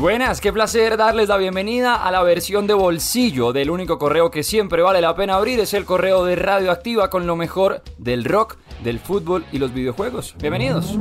Buenas, qué placer darles la bienvenida a la versión de bolsillo del único correo que siempre vale la pena abrir. Es el correo de Radioactiva con lo mejor del rock, del fútbol y los videojuegos. Bienvenidos.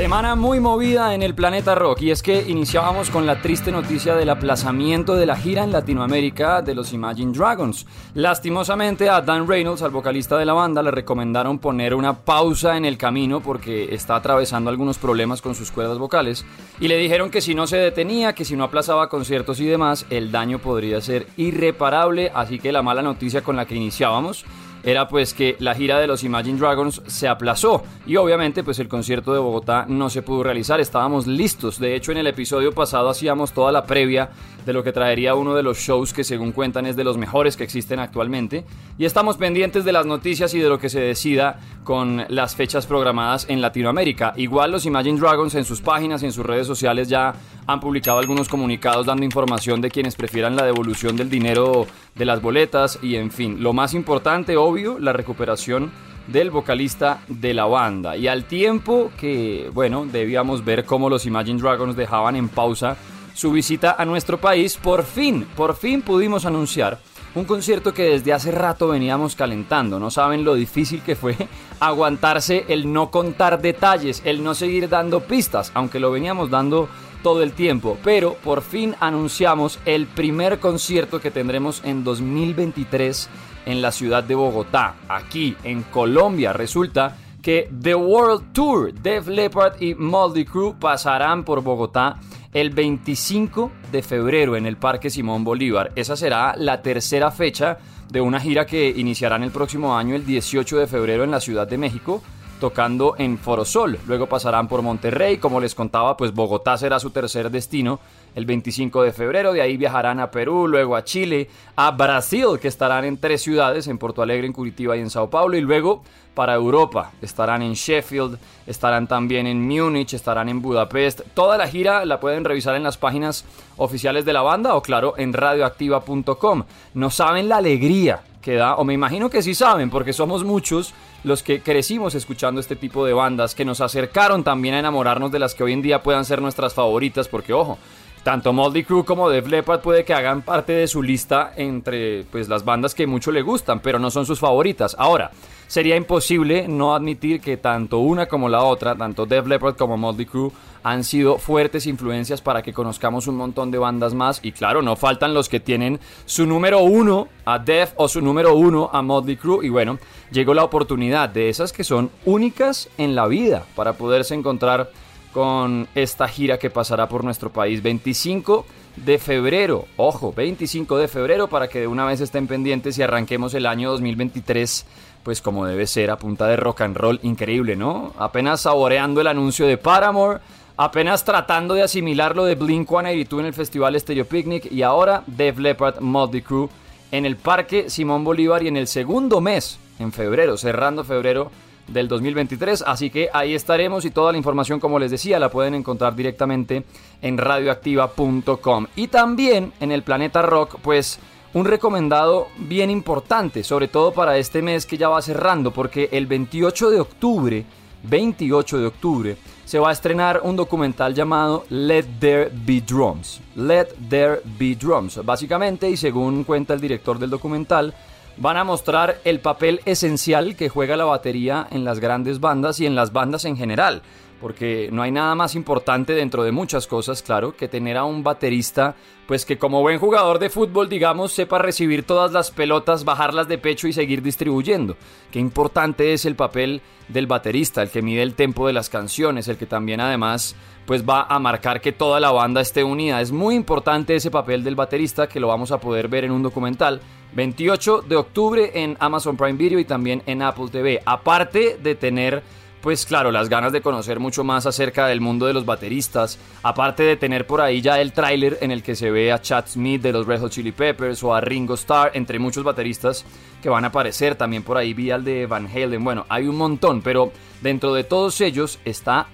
Semana muy movida en el planeta rock y es que iniciábamos con la triste noticia del aplazamiento de la gira en Latinoamérica de los Imagine Dragons. Lastimosamente a Dan Reynolds, al vocalista de la banda, le recomendaron poner una pausa en el camino porque está atravesando algunos problemas con sus cuerdas vocales y le dijeron que si no se detenía, que si no aplazaba conciertos y demás, el daño podría ser irreparable, así que la mala noticia con la que iniciábamos era pues que la gira de los Imagine Dragons se aplazó y obviamente pues el concierto de Bogotá no se pudo realizar, estábamos listos, de hecho en el episodio pasado hacíamos toda la previa de lo que traería uno de los shows que según cuentan es de los mejores que existen actualmente. Y estamos pendientes de las noticias y de lo que se decida con las fechas programadas en Latinoamérica. Igual los Imagine Dragons en sus páginas y en sus redes sociales ya han publicado algunos comunicados dando información de quienes prefieran la devolución del dinero de las boletas y en fin, lo más importante, obvio, la recuperación del vocalista de la banda. Y al tiempo que, bueno, debíamos ver cómo los Imagine Dragons dejaban en pausa su visita a nuestro país, por fin, por fin pudimos anunciar un concierto que desde hace rato veníamos calentando. No saben lo difícil que fue aguantarse el no contar detalles, el no seguir dando pistas, aunque lo veníamos dando todo el tiempo, pero por fin anunciamos el primer concierto que tendremos en 2023 en la ciudad de Bogotá, aquí en Colombia. Resulta que The World Tour, Def Leppard y Moldy Crew pasarán por Bogotá el 25 de febrero en el Parque Simón Bolívar. Esa será la tercera fecha de una gira que iniciará en el próximo año, el 18 de febrero en la Ciudad de México tocando en Forosol. Luego pasarán por Monterrey, como les contaba, pues Bogotá será su tercer destino el 25 de febrero. De ahí viajarán a Perú, luego a Chile, a Brasil, que estarán en tres ciudades, en Porto Alegre, en Curitiba y en Sao Paulo. Y luego para Europa. Estarán en Sheffield, estarán también en Múnich, estarán en Budapest. Toda la gira la pueden revisar en las páginas oficiales de la banda o claro en radioactiva.com. No saben la alegría que da, o me imagino que sí saben, porque somos muchos los que crecimos escuchando este tipo de bandas, que nos acercaron también a enamorarnos de las que hoy en día puedan ser nuestras favoritas, porque ojo, tanto Moldy Crew como Def Leppard puede que hagan parte de su lista entre pues las bandas que mucho le gustan, pero no son sus favoritas. Ahora, sería imposible no admitir que tanto una como la otra, tanto Def Leppard como Moldy Crew, han sido fuertes influencias para que conozcamos un montón de bandas más. Y claro, no faltan los que tienen su número uno a Def o su número uno a Moldy Crew. Y bueno, llegó la oportunidad de esas que son únicas en la vida para poderse encontrar con esta gira que pasará por nuestro país 25 de febrero. Ojo, 25 de febrero para que de una vez estén pendientes y arranquemos el año 2023 pues como debe ser a punta de rock and roll increíble, ¿no? Apenas saboreando el anuncio de Paramore, apenas tratando de asimilar lo de Blink 182 en el festival Stereo Picnic y ahora Def Leppard Motley Crew en el Parque Simón Bolívar y en el segundo mes, en febrero, cerrando febrero del 2023. Así que ahí estaremos y toda la información, como les decía, la pueden encontrar directamente en radioactiva.com. Y también en el Planeta Rock, pues un recomendado bien importante, sobre todo para este mes que ya va cerrando, porque el 28 de octubre, 28 de octubre, se va a estrenar un documental llamado Let There Be Drums. Let There Be Drums. Básicamente, y según cuenta el director del documental, van a mostrar el papel esencial que juega la batería en las grandes bandas y en las bandas en general porque no hay nada más importante dentro de muchas cosas, claro, que tener a un baterista, pues que como buen jugador de fútbol, digamos, sepa recibir todas las pelotas, bajarlas de pecho y seguir distribuyendo. Qué importante es el papel del baterista, el que mide el tempo de las canciones, el que también además pues va a marcar que toda la banda esté unida. Es muy importante ese papel del baterista que lo vamos a poder ver en un documental 28 de octubre en Amazon Prime Video y también en Apple TV. Aparte de tener pues claro, las ganas de conocer mucho más acerca del mundo de los bateristas, aparte de tener por ahí ya el tráiler en el que se ve a Chad Smith de los Red Hot Chili Peppers o a Ringo Starr, entre muchos bateristas que van a aparecer, también por ahí vi al de Van Halen, bueno, hay un montón, pero dentro de todos ellos está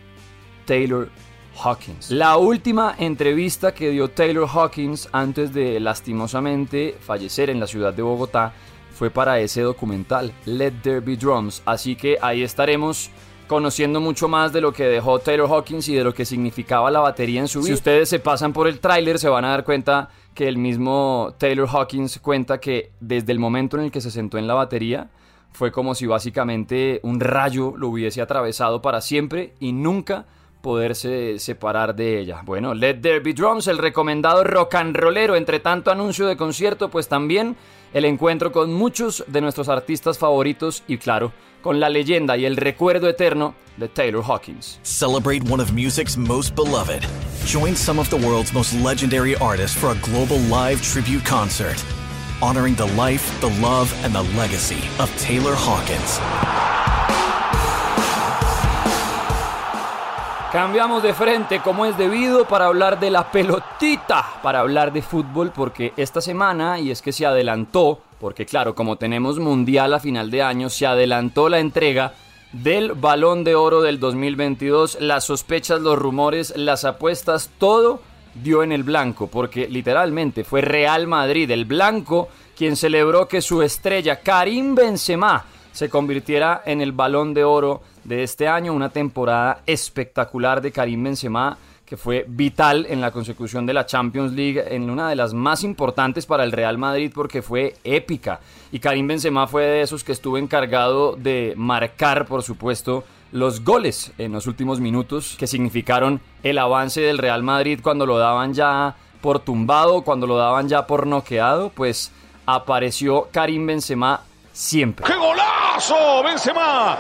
Taylor Hawkins. La última entrevista que dio Taylor Hawkins antes de lastimosamente fallecer en la ciudad de Bogotá fue para ese documental, Let There Be Drums, así que ahí estaremos conociendo mucho más de lo que dejó Taylor Hawkins y de lo que significaba la batería en su vida. Si ustedes se pasan por el tráiler se van a dar cuenta que el mismo Taylor Hawkins cuenta que desde el momento en el que se sentó en la batería fue como si básicamente un rayo lo hubiese atravesado para siempre y nunca poderse separar de ella. Bueno, Let There Be Drums, el recomendado rock and rollero, entre tanto anuncio de concierto, pues también el encuentro con muchos de nuestros artistas favoritos y claro, con la leyenda y el recuerdo eterno de Taylor Hawkins. Celebrate one of music's most beloved. Join some of the world's most legendary artists for a global live tribute concert, honoring the life, the love, and the legacy of Taylor Hawkins. Cambiamos de frente como es debido para hablar de la pelotita, para hablar de fútbol, porque esta semana, y es que se adelantó, porque claro, como tenemos mundial a final de año, se adelantó la entrega del balón de oro del 2022, las sospechas, los rumores, las apuestas, todo dio en el blanco, porque literalmente fue Real Madrid, el blanco, quien celebró que su estrella Karim Benzema se convirtiera en el balón de oro de este año, una temporada espectacular de Karim Benzema que fue vital en la consecución de la Champions League, en una de las más importantes para el Real Madrid porque fue épica. Y Karim Benzema fue de esos que estuvo encargado de marcar, por supuesto, los goles en los últimos minutos que significaron el avance del Real Madrid cuando lo daban ya por tumbado, cuando lo daban ya por noqueado, pues apareció Karim Benzema siempre. ¡Qué golazo! ¡Benzema!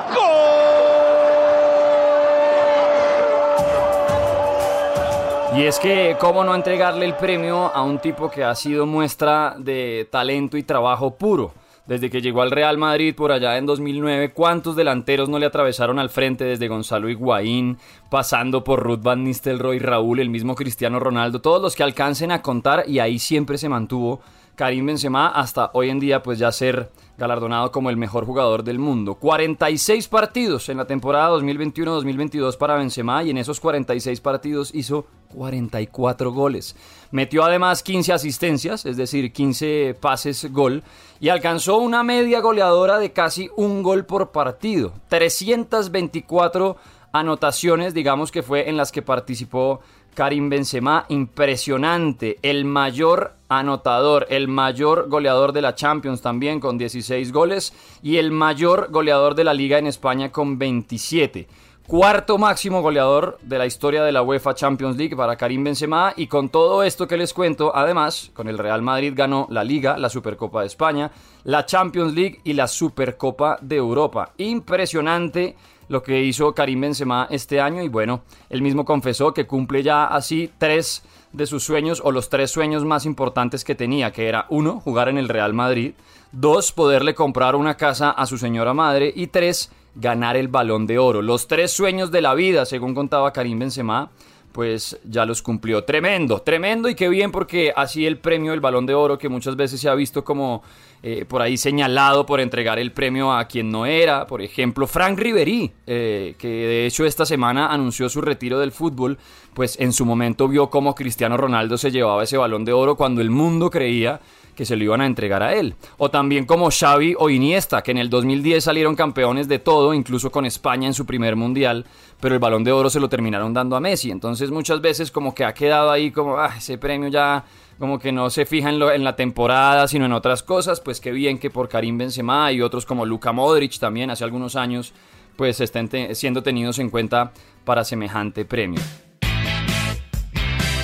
Y es que, ¿cómo no entregarle el premio a un tipo que ha sido muestra de talento y trabajo puro? Desde que llegó al Real Madrid por allá en 2009, ¿cuántos delanteros no le atravesaron al frente desde Gonzalo Higuaín, pasando por Ruth Van Nistelrooy, Raúl, el mismo Cristiano Ronaldo, todos los que alcancen a contar y ahí siempre se mantuvo Karim Benzema hasta hoy en día pues ya ser galardonado como el mejor jugador del mundo. 46 partidos en la temporada 2021-2022 para Benzema y en esos 46 partidos hizo 44 goles. Metió además 15 asistencias, es decir, 15 pases gol y alcanzó una media goleadora de casi un gol por partido. 324 anotaciones, digamos que fue en las que participó Karim Benzema, impresionante, el mayor anotador, el mayor goleador de la Champions también con 16 goles y el mayor goleador de la liga en España con 27. Cuarto máximo goleador de la historia de la UEFA Champions League para Karim Benzema y con todo esto que les cuento, además, con el Real Madrid ganó la Liga, la Supercopa de España, la Champions League y la Supercopa de Europa. Impresionante lo que hizo Karim Benzema este año y bueno, él mismo confesó que cumple ya así tres de sus sueños o los tres sueños más importantes que tenía, que era uno, jugar en el Real Madrid, dos, poderle comprar una casa a su señora madre y tres, ganar el balón de oro. Los tres sueños de la vida, según contaba Karim Benzema, pues ya los cumplió. Tremendo, tremendo y qué bien porque así el premio del balón de oro que muchas veces se ha visto como eh, por ahí señalado por entregar el premio a quien no era. Por ejemplo, Frank Ribery, eh, que de hecho esta semana anunció su retiro del fútbol, pues en su momento vio cómo Cristiano Ronaldo se llevaba ese balón de oro cuando el mundo creía que se lo iban a entregar a él. O también como Xavi o Iniesta, que en el 2010 salieron campeones de todo, incluso con España en su primer mundial, pero el balón de oro se lo terminaron dando a Messi. Entonces muchas veces como que ha quedado ahí como, ah, ese premio ya como que no se fija en, lo, la temporada, sino en otras cosas, pues qué bien que por Karim Benzema y otros como Luka Modric también hace algunos años, pues estén siendo tenidos en cuenta para semejante premio.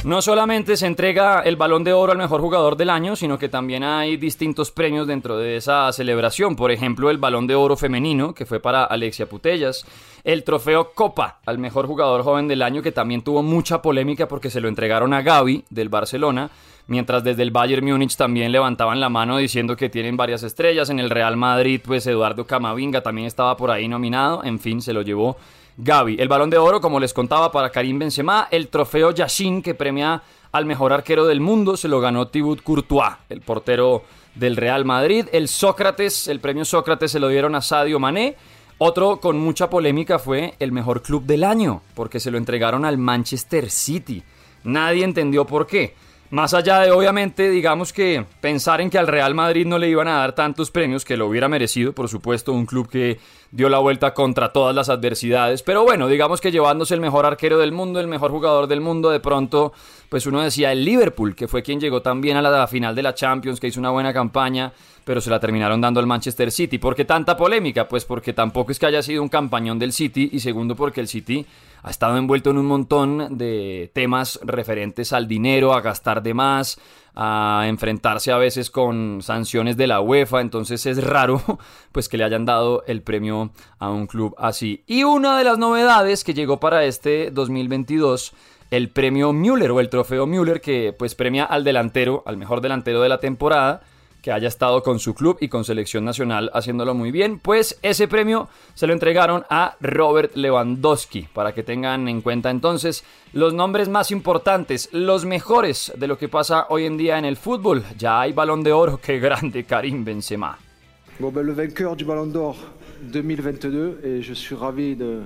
No solamente se entrega el balón de oro al mejor jugador del año, sino que también hay distintos premios dentro de esa celebración. Por ejemplo, el balón de oro femenino, que fue para Alexia Putellas. El trofeo Copa al mejor jugador joven del año, que también tuvo mucha polémica porque se lo entregaron a Gaby del Barcelona. Mientras desde el Bayern Múnich también levantaban la mano diciendo que tienen varias estrellas. En el Real Madrid, pues Eduardo Camavinga también estaba por ahí nominado. En fin, se lo llevó Gaby. El balón de oro, como les contaba, para Karim Benzema. El trofeo Yashin, que premia al mejor arquero del mundo, se lo ganó Thibaut Courtois, el portero del Real Madrid. El Sócrates, el premio Sócrates se lo dieron a Sadio Mané. Otro con mucha polémica fue el mejor club del año, porque se lo entregaron al Manchester City. Nadie entendió por qué. Más allá de, obviamente, digamos que pensar en que al Real Madrid no le iban a dar tantos premios que lo hubiera merecido, por supuesto, un club que dio la vuelta contra todas las adversidades, pero bueno, digamos que llevándose el mejor arquero del mundo, el mejor jugador del mundo, de pronto, pues uno decía el Liverpool, que fue quien llegó también a la final de la Champions, que hizo una buena campaña, pero se la terminaron dando al Manchester City. ¿Por qué tanta polémica? Pues porque tampoco es que haya sido un campañón del City, y segundo porque el City ha estado envuelto en un montón de temas referentes al dinero, a gastar de más, a enfrentarse a veces con sanciones de la UEFA, entonces es raro pues que le hayan dado el premio a un club así. Y una de las novedades que llegó para este 2022 el premio Müller o el trofeo Müller que pues premia al delantero, al mejor delantero de la temporada que haya estado con su club y con selección nacional haciéndolo muy bien, pues ese premio se lo entregaron a Robert Lewandowski, para que tengan en cuenta entonces los nombres más importantes, los mejores de lo que pasa hoy en día en el fútbol. Ya hay balón de oro, qué grande Karim Benzema. Bon, ben, le vainqueur du Ballon d'Or 2022, et je suis ravi de,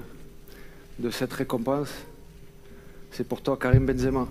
de cette récompense, c'est pour toi Karim Benzema.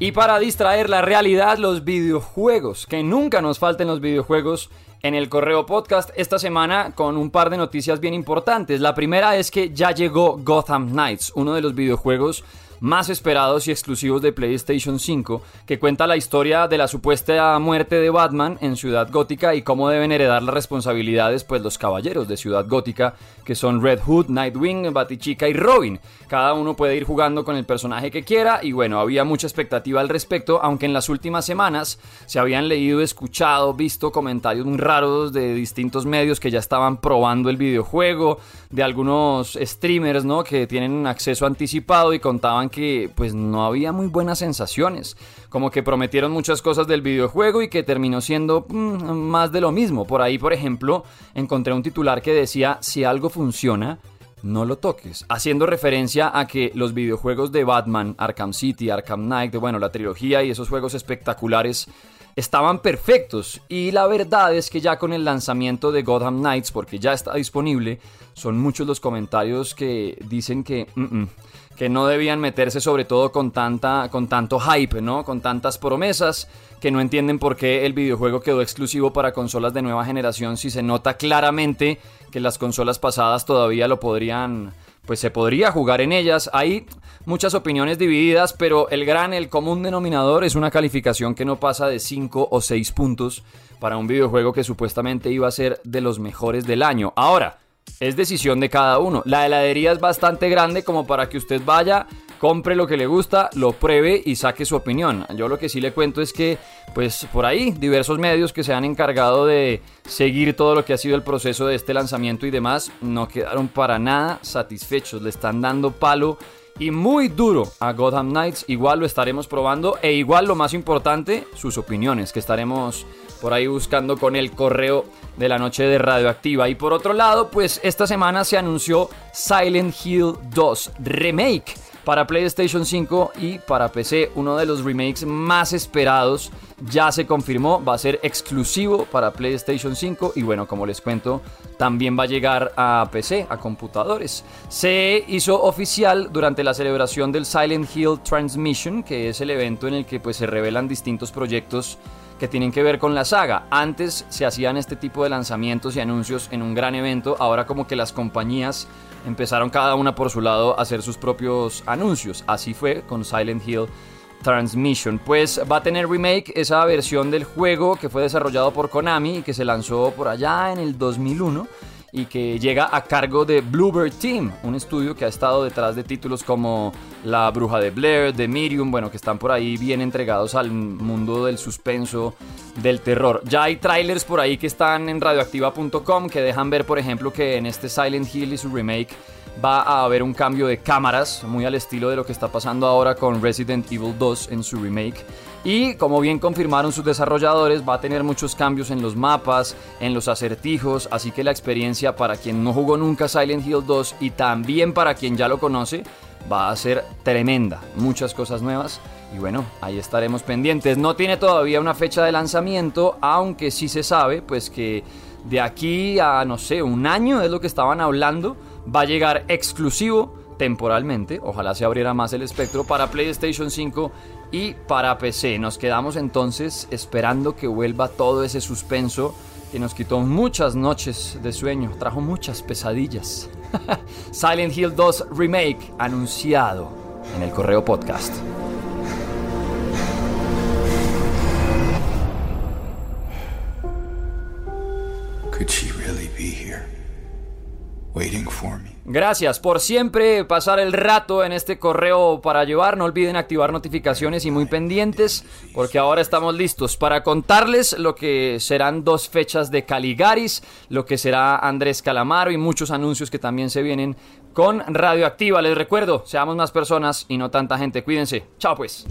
Y para distraer la realidad, los videojuegos. Que nunca nos falten los videojuegos en el correo podcast esta semana con un par de noticias bien importantes. La primera es que ya llegó Gotham Knights, uno de los videojuegos más esperados y exclusivos de PlayStation 5, que cuenta la historia de la supuesta muerte de Batman en Ciudad Gótica y cómo deben heredar las responsabilidades pues los caballeros de Ciudad Gótica, que son Red Hood, Nightwing, Batichica y Robin. Cada uno puede ir jugando con el personaje que quiera y bueno, había mucha expectativa al respecto, aunque en las últimas semanas se habían leído, escuchado, visto comentarios muy raros de distintos medios que ya estaban probando el videojuego, de algunos streamers, ¿no? que tienen acceso anticipado y contaban que pues no había muy buenas sensaciones, como que prometieron muchas cosas del videojuego y que terminó siendo mm, más de lo mismo. Por ahí, por ejemplo, encontré un titular que decía, si algo funciona, no lo toques, haciendo referencia a que los videojuegos de Batman, Arkham City, Arkham Knight, bueno, la trilogía y esos juegos espectaculares estaban perfectos y la verdad es que ya con el lanzamiento de Gotham Knights, porque ya está disponible, son muchos los comentarios que dicen que mm, mm, que no debían meterse sobre todo con, tanta, con tanto hype, ¿no? Con tantas promesas, que no entienden por qué el videojuego quedó exclusivo para consolas de nueva generación si se nota claramente que las consolas pasadas todavía lo podrían, pues se podría jugar en ellas. Hay muchas opiniones divididas, pero el gran, el común denominador es una calificación que no pasa de 5 o 6 puntos para un videojuego que supuestamente iba a ser de los mejores del año. Ahora, es decisión de cada uno. La heladería es bastante grande como para que usted vaya, compre lo que le gusta, lo pruebe y saque su opinión. Yo lo que sí le cuento es que, pues por ahí, diversos medios que se han encargado de seguir todo lo que ha sido el proceso de este lanzamiento y demás, no quedaron para nada satisfechos. Le están dando palo y muy duro a Gotham Knights. Igual lo estaremos probando e igual lo más importante, sus opiniones, que estaremos por ahí buscando con el correo de la noche de Radioactiva. Y por otro lado, pues esta semana se anunció Silent Hill 2 Remake para PlayStation 5 y para PC. Uno de los remakes más esperados ya se confirmó, va a ser exclusivo para PlayStation 5 y bueno, como les cuento, también va a llegar a PC, a computadores. Se hizo oficial durante la celebración del Silent Hill Transmission, que es el evento en el que pues se revelan distintos proyectos que tienen que ver con la saga. Antes se hacían este tipo de lanzamientos y anuncios en un gran evento, ahora como que las compañías empezaron cada una por su lado a hacer sus propios anuncios. Así fue con Silent Hill Transmission. Pues va a tener remake esa versión del juego que fue desarrollado por Konami y que se lanzó por allá en el 2001 y que llega a cargo de Bluebird Team, un estudio que ha estado detrás de títulos como La Bruja de Blair, The Medium, bueno, que están por ahí bien entregados al mundo del suspenso, del terror. Ya hay trailers por ahí que están en radioactiva.com que dejan ver, por ejemplo, que en este Silent Hill y su remake va a haber un cambio de cámaras, muy al estilo de lo que está pasando ahora con Resident Evil 2 en su remake. Y como bien confirmaron sus desarrolladores, va a tener muchos cambios en los mapas, en los acertijos, así que la experiencia para quien no jugó nunca Silent Hill 2 y también para quien ya lo conoce, va a ser tremenda. Muchas cosas nuevas. Y bueno, ahí estaremos pendientes. No tiene todavía una fecha de lanzamiento, aunque sí se sabe, pues que de aquí a, no sé, un año es lo que estaban hablando, va a llegar exclusivo temporalmente, ojalá se abriera más el espectro para PlayStation 5 y para PC. Nos quedamos entonces esperando que vuelva todo ese suspenso que nos quitó muchas noches de sueño, trajo muchas pesadillas. Silent Hill 2 Remake anunciado en el correo podcast. Gracias por siempre pasar el rato en este correo para llevar. No olviden activar notificaciones y muy pendientes porque ahora estamos listos para contarles lo que serán dos fechas de Caligaris, lo que será Andrés Calamaro y muchos anuncios que también se vienen con Radioactiva. Les recuerdo, seamos más personas y no tanta gente. Cuídense. Chao pues.